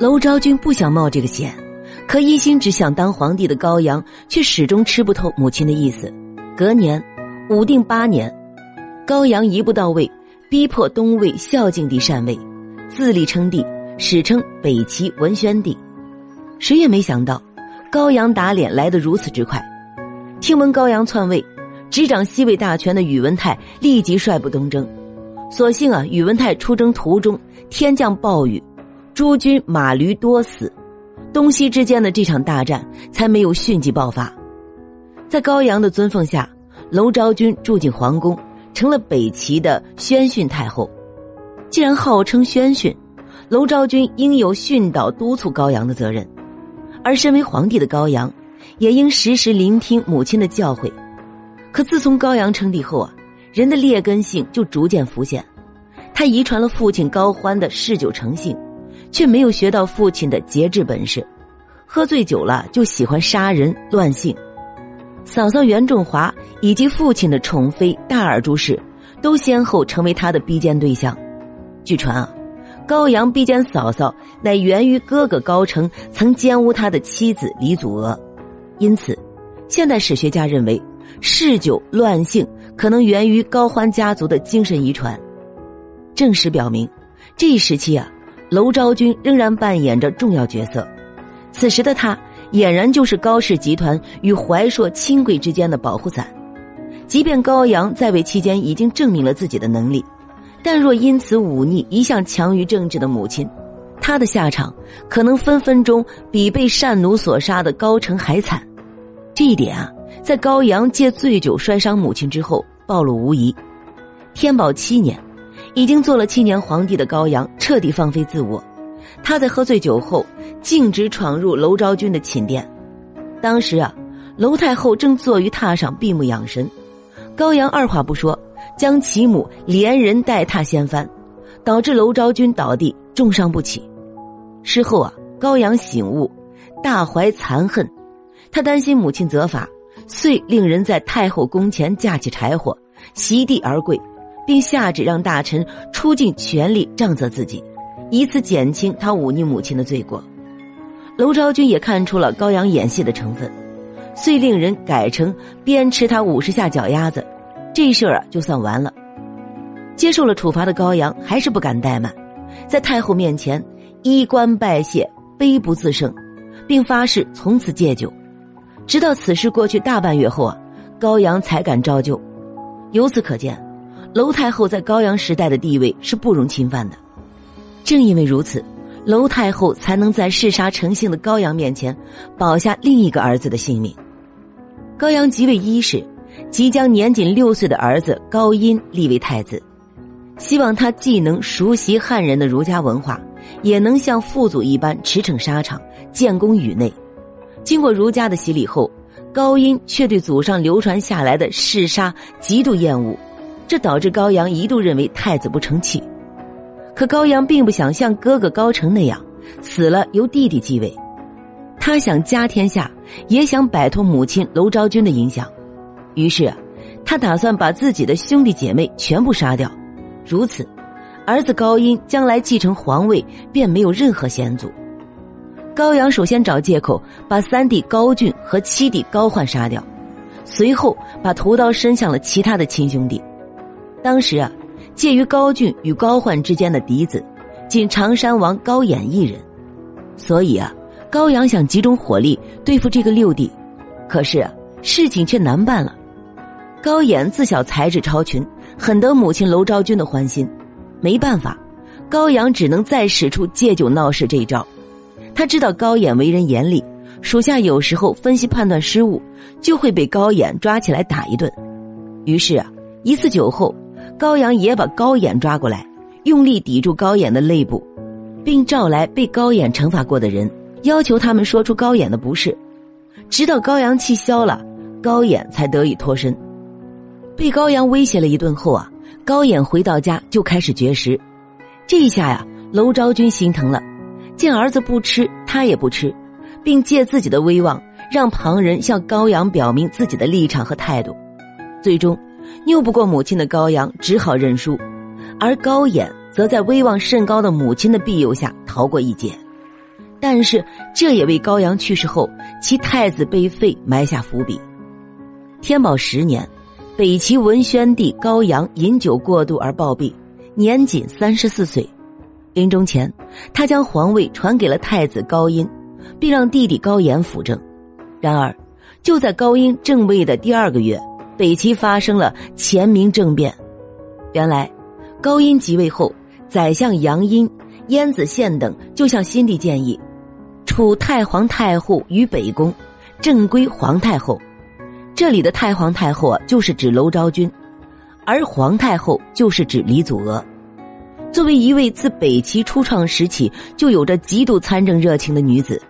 娄昭君不想冒这个险，可一心只想当皇帝的高阳却始终吃不透母亲的意思。隔年，武定八年，高阳一步到位，逼迫东魏孝敬帝禅位，自立称帝，史称北齐文宣帝。谁也没想到，高阳打脸来得如此之快。听闻高阳篡位，执掌西魏大权的宇文泰立即率部东征。所幸啊，宇文泰出征途中天降暴雨，诸军马驴多死，东西之间的这场大战才没有迅即爆发。在高阳的尊奉下，娄昭君住进皇宫，成了北齐的宣训太后。既然号称宣训，娄昭君应有训导督促高阳的责任。而身为皇帝的高阳，也应时时聆听母亲的教诲。可自从高阳称帝后啊，人的劣根性就逐渐浮现。他遗传了父亲高欢的嗜酒成性，却没有学到父亲的节制本事。喝醉酒了就喜欢杀人乱性。嫂嫂袁仲华以及父亲的宠妃大耳朱氏，都先后成为他的逼奸对象。据传啊。高阳逼奸嫂嫂，乃源于哥哥高成曾奸污他的妻子李祖娥，因此，现代史学家认为，嗜酒乱性可能源于高欢家族的精神遗传。正史表明，这一时期啊，娄昭君仍然扮演着重要角色，此时的他俨然就是高氏集团与怀硕亲贵之间的保护伞。即便高阳在位期间已经证明了自己的能力。但若因此忤逆一向强于政治的母亲，他的下场可能分分钟比被善奴所杀的高成还惨。这一点啊，在高阳借醉酒摔伤母亲之后暴露无遗。天宝七年，已经做了七年皇帝的高阳彻底放飞自我，他在喝醉酒后径直闯入娄昭君的寝殿。当时啊，娄太后正坐于榻上闭目养神，高阳二话不说。将其母连人带榻掀翻，导致娄昭君倒地重伤不起。事后啊，高阳醒悟，大怀残恨，他担心母亲责罚，遂令人在太后宫前架起柴火，席地而跪，并下旨让大臣出尽全力杖责自己，以此减轻他忤逆母亲的罪过。娄昭君也看出了高阳演戏的成分，遂令人改成鞭笞他五十下脚丫子。这事儿啊，就算完了。接受了处罚的高阳还是不敢怠慢，在太后面前衣冠拜谢，悲不自胜，并发誓从此戒酒。直到此事过去大半月后啊，高阳才敢照旧。由此可见，娄太后在高阳时代的地位是不容侵犯的。正因为如此，娄太后才能在嗜杀成性的高阳面前保下另一个儿子的性命。高阳即位伊始。即将年仅六岁的儿子高音立为太子，希望他既能熟悉汉人的儒家文化，也能像父祖一般驰骋沙场，建功宇内。经过儒家的洗礼后，高音却对祖上流传下来的嗜杀极度厌恶，这导致高阳一度认为太子不成器。可高阳并不想像哥哥高成那样死了由弟弟继位，他想家天下，也想摆脱母亲娄昭君的影响。于是，他打算把自己的兄弟姐妹全部杀掉，如此，儿子高音将来继承皇位便没有任何险阻。高阳首先找借口把三弟高俊和七弟高焕杀掉，随后把屠刀伸向了其他的亲兄弟。当时啊，介于高俊与高焕之间的嫡子，仅常山王高演一人，所以啊，高阳想集中火力对付这个六弟，可是事情却难办了。高演自小才智超群，很得母亲娄昭君的欢心。没办法，高阳只能再使出借酒闹事这一招。他知道高演为人严厉，属下有时候分析判断失误，就会被高演抓起来打一顿。于是啊，一次酒后，高阳也把高演抓过来，用力抵住高演的肋部，并召来被高演惩罚过的人，要求他们说出高演的不是。直到高阳气消了，高演才得以脱身。被高阳威胁了一顿后啊，高演回到家就开始绝食。这一下呀，娄昭君心疼了，见儿子不吃，他也不吃，并借自己的威望让旁人向高阳表明自己的立场和态度。最终，拗不过母亲的高阳只好认输，而高演则在威望甚高的母亲的庇佑下逃过一劫。但是这也为高阳去世后其太子被废埋下伏笔。天宝十年，北齐文宣帝高阳饮酒过度而暴毙，年仅三十四岁。临终前，他将皇位传给了太子高音，并让弟弟高岩辅政。然而，就在高音正位的第二个月，北齐发生了前明政变。原来，高音即位后，宰相杨殷、燕子献等就向新帝建议。处太皇太后于北宫，正归皇太后。这里的太皇太后啊，就是指娄昭君，而皇太后就是指李祖娥。作为一位自北齐初创时起就有着极度参政热情的女子，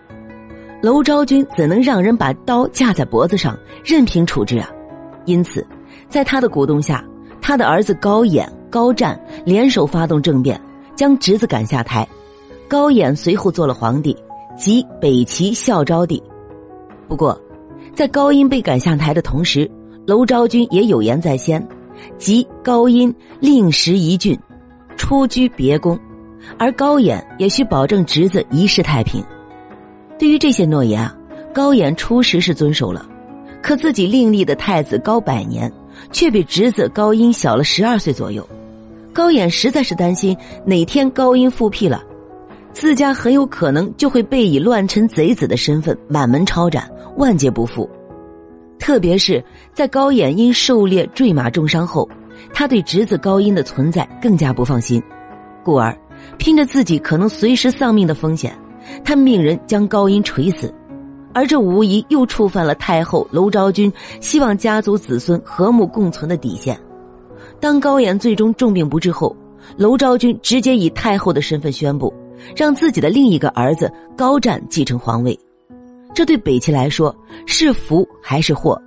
娄昭君怎能让人把刀架在脖子上任凭处置啊？因此，在他的鼓动下，他的儿子高演、高湛联手发动政变，将侄子赶下台。高演随后做了皇帝。即北齐孝昭帝。不过，在高音被赶下台的同时，娄昭君也有言在先，即高音令时一郡，出居别宫，而高演也需保证侄子一世太平。对于这些诺言啊，高演初时是遵守了，可自己另立的太子高百年，却比侄子高音小了十二岁左右。高演实在是担心哪天高音复辟了。自家很有可能就会被以乱臣贼子的身份满门抄斩，万劫不复。特别是在高演因狩猎坠马重伤后，他对侄子高音的存在更加不放心，故而拼着自己可能随时丧命的风险，他命人将高音锤死。而这无疑又触犯了太后娄昭君希望家族子孙和睦共存的底线。当高演最终重病不治后，娄昭君直接以太后的身份宣布。让自己的另一个儿子高湛继承皇位，这对北齐来说是福还是祸？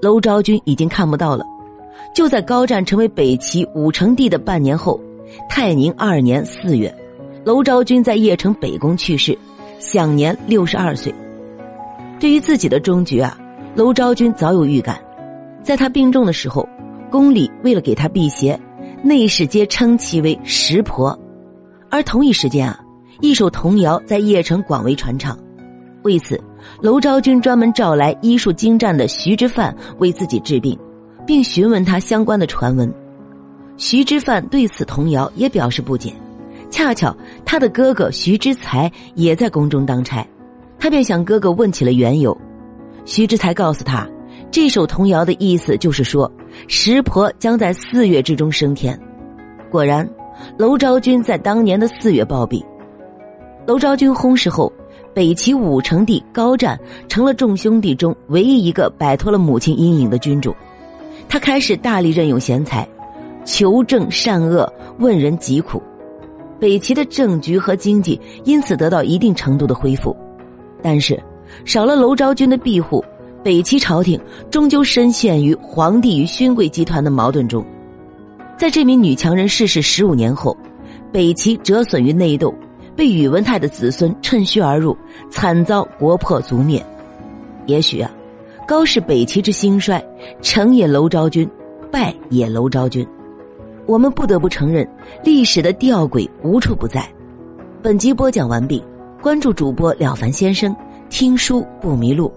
娄昭君已经看不到了。就在高湛成为北齐武成帝的半年后，泰宁二年四月，娄昭君在邺城北宫去世，享年六十二岁。对于自己的终局啊，娄昭君早有预感。在他病重的时候，宫里为了给他辟邪，内侍皆称其为石婆。而同一时间啊。一首童谣在邺城广为传唱，为此，娄昭君专门召来医术精湛的徐之范为自己治病，并询问他相关的传闻。徐之范对此童谣也表示不解，恰巧他的哥哥徐之才也在宫中当差，他便向哥哥问起了缘由。徐之才告诉他，这首童谣的意思就是说，石婆将在四月之中升天。果然，娄昭君在当年的四月暴毙。娄昭君薨逝后，北齐武成帝高湛成了众兄弟中唯一一个摆脱了母亲阴影的君主。他开始大力任用贤才，求正善恶，问人疾苦。北齐的政局和经济因此得到一定程度的恢复。但是，少了娄昭君的庇护，北齐朝廷终究深陷于皇帝与勋贵集团的矛盾中。在这名女强人逝世十五年后，北齐折损于内斗。被宇文泰的子孙趁虚而入，惨遭国破族灭。也许啊，高氏北齐之兴衰，成也娄昭君，败也娄昭君。我们不得不承认，历史的吊诡无处不在。本集播讲完毕，关注主播了凡先生，听书不迷路。